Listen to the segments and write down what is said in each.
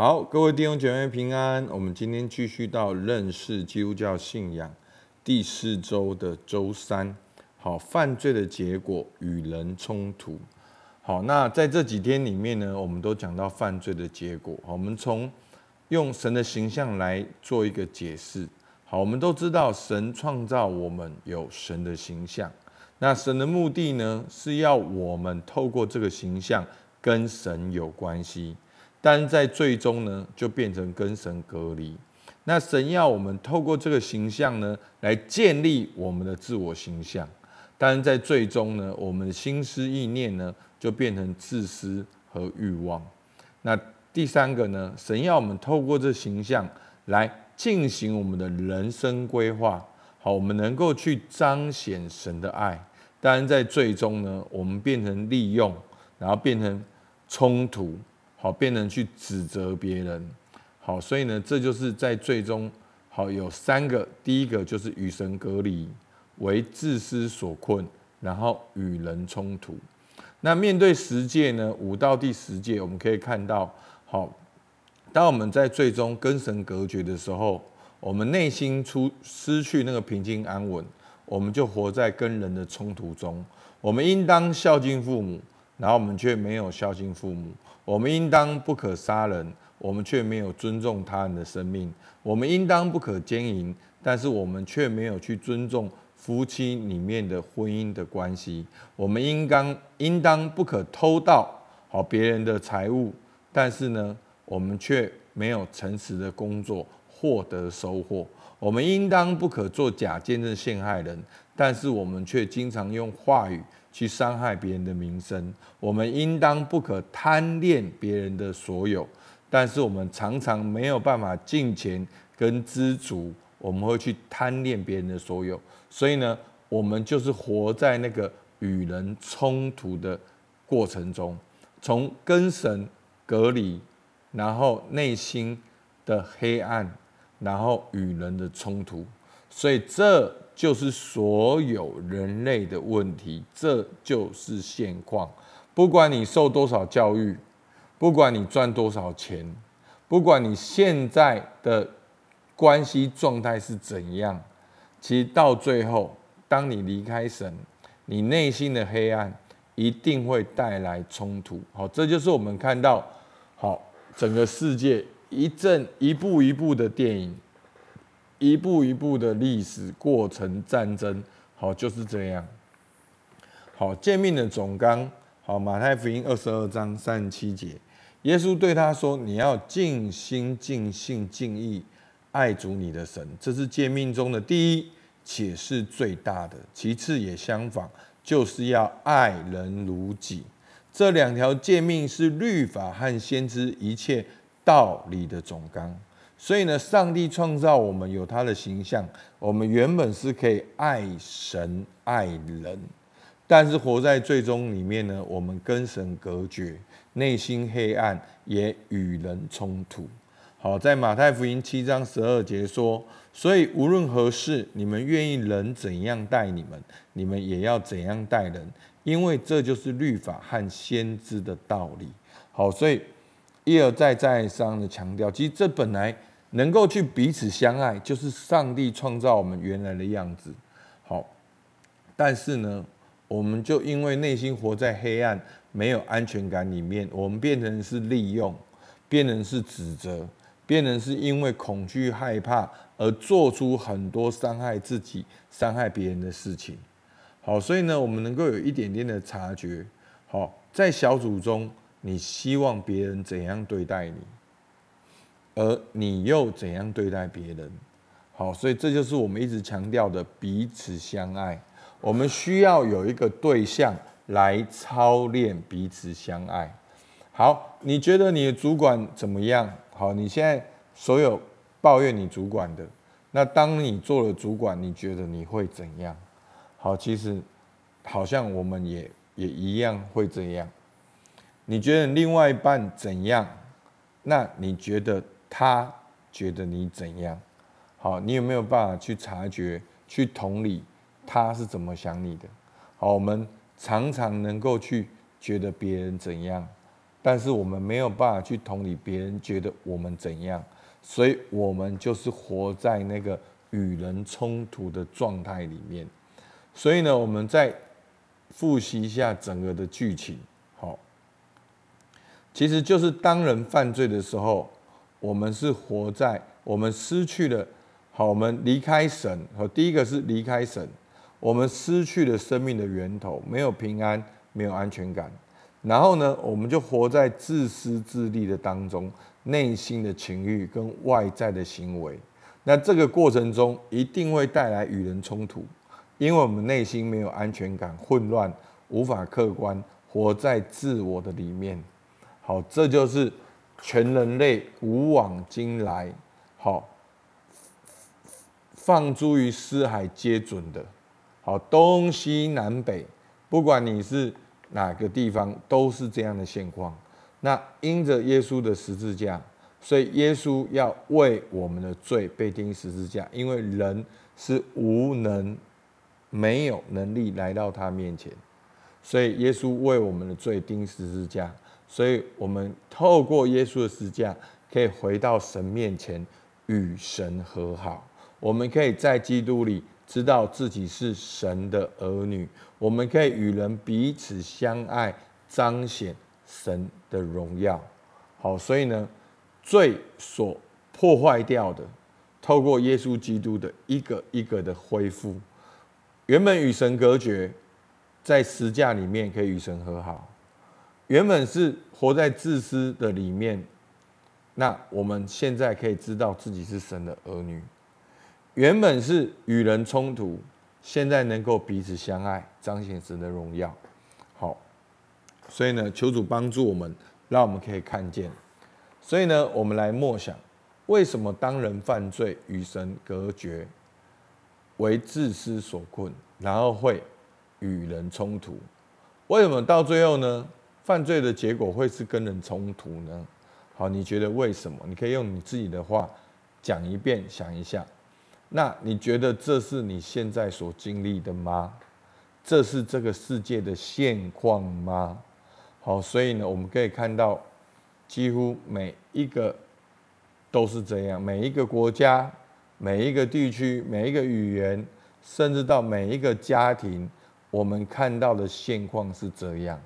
好，各位弟兄姐妹平安。我们今天继续到认识基督教信仰第四周的周三。好，犯罪的结果与人冲突。好，那在这几天里面呢，我们都讲到犯罪的结果。好，我们从用神的形象来做一个解释。好，我们都知道神创造我们有神的形象。那神的目的呢，是要我们透过这个形象跟神有关系。但在最终呢，就变成跟神隔离。那神要我们透过这个形象呢，来建立我们的自我形象。但是在最终呢，我们的心思意念呢，就变成自私和欲望。那第三个呢，神要我们透过这形象来进行我们的人生规划，好，我们能够去彰显神的爱。但是在最终呢，我们变成利用，然后变成冲突，好，变成去指责别人，好，所以呢，这就是在最终，好，有三个，第一个就是与神隔离。为自私所困，然后与人冲突。那面对十诫呢？五到第十诫，我们可以看到，好，当我们在最终跟神隔绝的时候，我们内心出失去那个平静安稳，我们就活在跟人的冲突中。我们应当孝敬父母，然后我们却没有孝敬父母；我们应当不可杀人，我们却没有尊重他人的生命；我们应当不可奸淫，但是我们却没有去尊重。夫妻里面的婚姻的关系，我们应当应当不可偷盗好别人的财物，但是呢，我们却没有诚实的工作获得收获。我们应当不可做假见证陷害人，但是我们却经常用话语去伤害别人的名声。我们应当不可贪恋别人的所有，但是我们常常没有办法敬虔跟知足。我们会去贪恋别人的所有，所以呢，我们就是活在那个与人冲突的过程中，从跟神隔离，然后内心的黑暗，然后与人的冲突，所以这就是所有人类的问题，这就是现况。不管你受多少教育，不管你赚多少钱，不管你现在的。关系状态是怎样？其实到最后，当你离开神，你内心的黑暗一定会带来冲突。好，这就是我们看到，好，整个世界一阵一步一步的电影，一步一步的历史过程战争，好，就是这样。好，诫命的总纲，好，马太福音二十二章三十七节，耶稣对他说：“你要尽心、尽性、尽意。”爱主你的神，这是诫命中的第一，且是最大的。其次也相仿，就是要爱人如己。这两条诫命是律法和先知一切道理的总纲。所以呢，上帝创造我们有他的形象，我们原本是可以爱神爱人，但是活在最终里面呢，我们跟神隔绝，内心黑暗，也与人冲突。好，在马太福音七章十二节说，所以无论何事，你们愿意人怎样待你们，你们也要怎样待人，因为这就是律法和先知的道理。好，所以一而再再而三的强调，其实这本来能够去彼此相爱，就是上帝创造我们原来的样子。好，但是呢，我们就因为内心活在黑暗、没有安全感里面，我们变成是利用，变成是指责。变成是因为恐惧、害怕而做出很多伤害自己、伤害别人的事情。好，所以呢，我们能够有一点点的察觉。好，在小组中，你希望别人怎样对待你，而你又怎样对待别人？好，所以这就是我们一直强调的彼此相爱。我们需要有一个对象来操练彼此相爱。好，你觉得你的主管怎么样？好，你现在所有抱怨你主管的，那当你做了主管，你觉得你会怎样？好，其实好像我们也也一样会这样。你觉得另外一半怎样？那你觉得他觉得你怎样？好，你有没有办法去察觉、去同理他是怎么想你的？好，我们常常能够去觉得别人怎样，但是我们没有办法去同理别人觉得我们怎样，所以我们就是活在那个与人冲突的状态里面。所以呢，我们再复习一下整个的剧情。好，其实就是当人犯罪的时候，我们是活在我们失去了。好，我们离开神。好，第一个是离开神，我们失去了生命的源头，没有平安，没有安全感。然后呢，我们就活在自私自利的当中，内心的情欲跟外在的行为。那这个过程中一定会带来与人冲突，因为我们内心没有安全感，混乱，无法客观，活在自我的里面。好，这就是全人类古往今来，好。放诸于四海皆准的，好，东西南北，不管你是哪个地方，都是这样的现况。那因着耶稣的十字架，所以耶稣要为我们的罪被钉十字架，因为人是无能、没有能力来到他面前，所以耶稣为我们的罪钉十字架，所以我们透过耶稣的十字架，可以回到神面前与神和好。我们可以在基督里知道自己是神的儿女，我们可以与人彼此相爱，彰显神的荣耀。好，所以呢，罪所破坏掉的，透过耶稣基督的一个一个的恢复，原本与神隔绝，在十字架里面可以与神和好。原本是活在自私的里面，那我们现在可以知道自己是神的儿女。原本是与人冲突，现在能够彼此相爱，彰显神的荣耀。好，所以呢，求主帮助我们，让我们可以看见。所以呢，我们来默想，为什么当人犯罪与神隔绝，为自私所困，然后会与人冲突？为什么到最后呢？犯罪的结果会是跟人冲突呢？好，你觉得为什么？你可以用你自己的话讲一遍，想一下。那你觉得这是你现在所经历的吗？这是这个世界的现况吗？好，所以呢，我们可以看到，几乎每一个都是这样，每一个国家、每一个地区、每一个语言，甚至到每一个家庭，我们看到的现况是这样。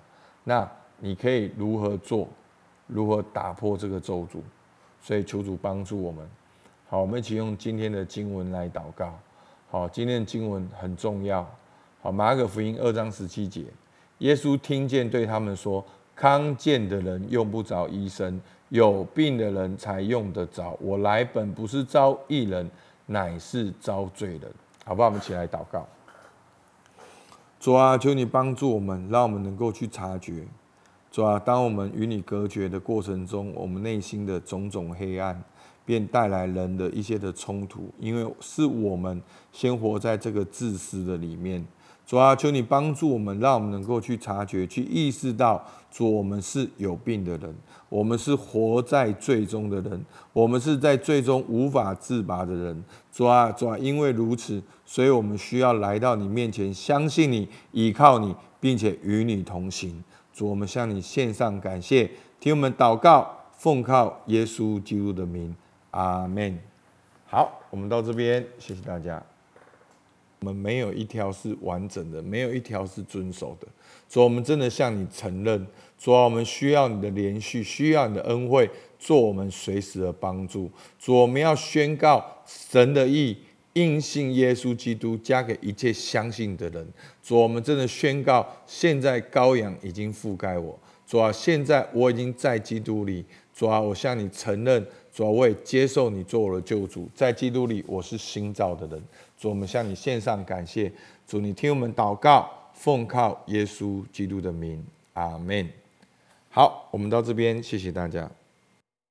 那你可以如何做？如何打破这个咒诅？所以求主帮助我们。好，我们一起用今天的经文来祷告。好，今天的经文很重要。好，马可福音二章十七节，耶稣听见对他们说：“康健的人用不着医生，有病的人才用得着。我来本不是招义人，乃是招罪人。”好不好？我们起来祷告。主啊，求你帮助我们，让我们能够去察觉。主啊，当我们与你隔绝的过程中，我们内心的种种黑暗。便带来人的一些的冲突，因为是我们先活在这个自私的里面。主啊，求你帮助我们，让我们能够去察觉、去意识到，主，我们是有病的人，我们是活在罪中的人，我们是在罪中无法自拔的人。主啊，主啊，因为如此，所以我们需要来到你面前，相信你，依靠你，并且与你同行。主，我们向你献上感谢，听我们祷告，奉靠耶稣基督的名。阿门。好，我们到这边，谢谢大家。我们没有一条是完整的，没有一条是遵守的。主，我们真的向你承认，主啊，我们需要你的连续，需要你的恩惠，做我们随时的帮助。主，我们要宣告神的意，因信耶稣基督，加给一切相信的人。主，我们真的宣告，现在羔羊已经覆盖我。主啊，现在我已经在基督里。主啊，我向你承认。主啊，我也接受你做我的救主，在基督里我是新造的人。主，我们向你献上感谢。主，你听我们祷告，奉靠耶稣基督的名，阿门。好，我们到这边，谢谢大家。